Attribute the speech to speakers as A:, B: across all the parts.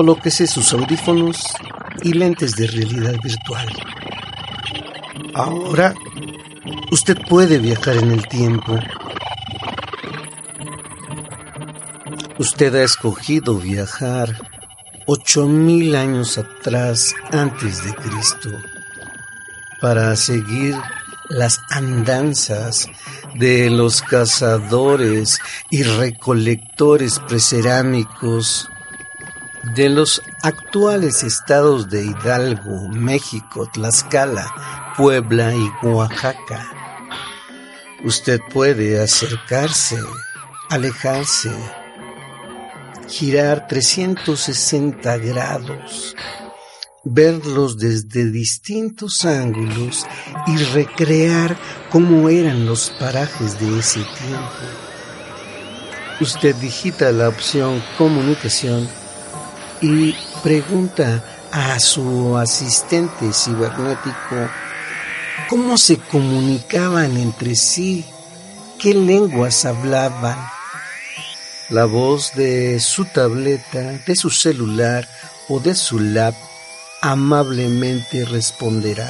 A: Colóquese sus audífonos y lentes de realidad virtual. Ahora usted puede viajar en el tiempo. Usted ha escogido viajar ocho mil años atrás antes de Cristo para seguir las andanzas de los cazadores y recolectores precerámicos de los actuales estados de Hidalgo, México, Tlaxcala, Puebla y Oaxaca. Usted puede acercarse, alejarse, girar 360 grados, verlos desde distintos ángulos y recrear cómo eran los parajes de ese tiempo. Usted digita la opción comunicación y pregunta a su asistente cibernético cómo se comunicaban entre sí, qué lenguas hablaban. La voz de su tableta, de su celular o de su lab amablemente responderá.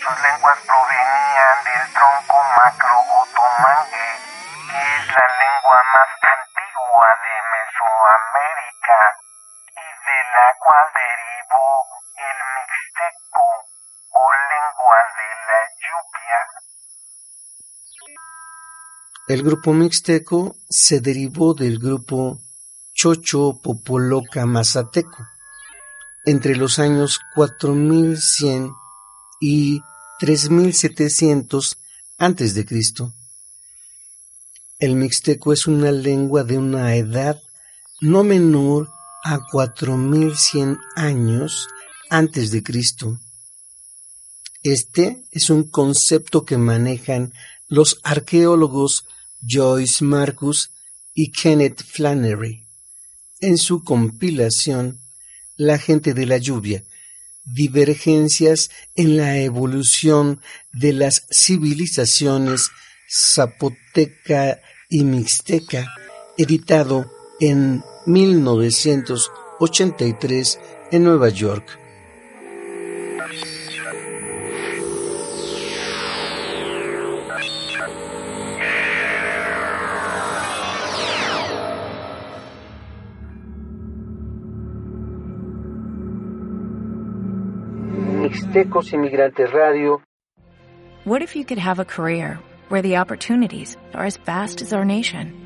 B: Sus lenguas provenían del tronco macro otomangue, que es la lengua más antigua de Mesoamérica y de la cual derivó el mixteco o lengua de la lluvia.
A: El grupo mixteco se derivó del grupo Chocho Popoloca Mazateco entre los años 4100 y 3700 antes de Cristo. El mixteco es una lengua de una edad no menor a 4100 años antes de Cristo. Este es un concepto que manejan los arqueólogos Joyce Marcus y Kenneth Flannery en su compilación La gente de la lluvia, divergencias en la evolución de las civilizaciones zapoteca y mixteca, editado en 1983 en Nueva York. Mixtecos Inmigrantes Radio.
C: What if you could have a career where the opportunities are as vast as our nation,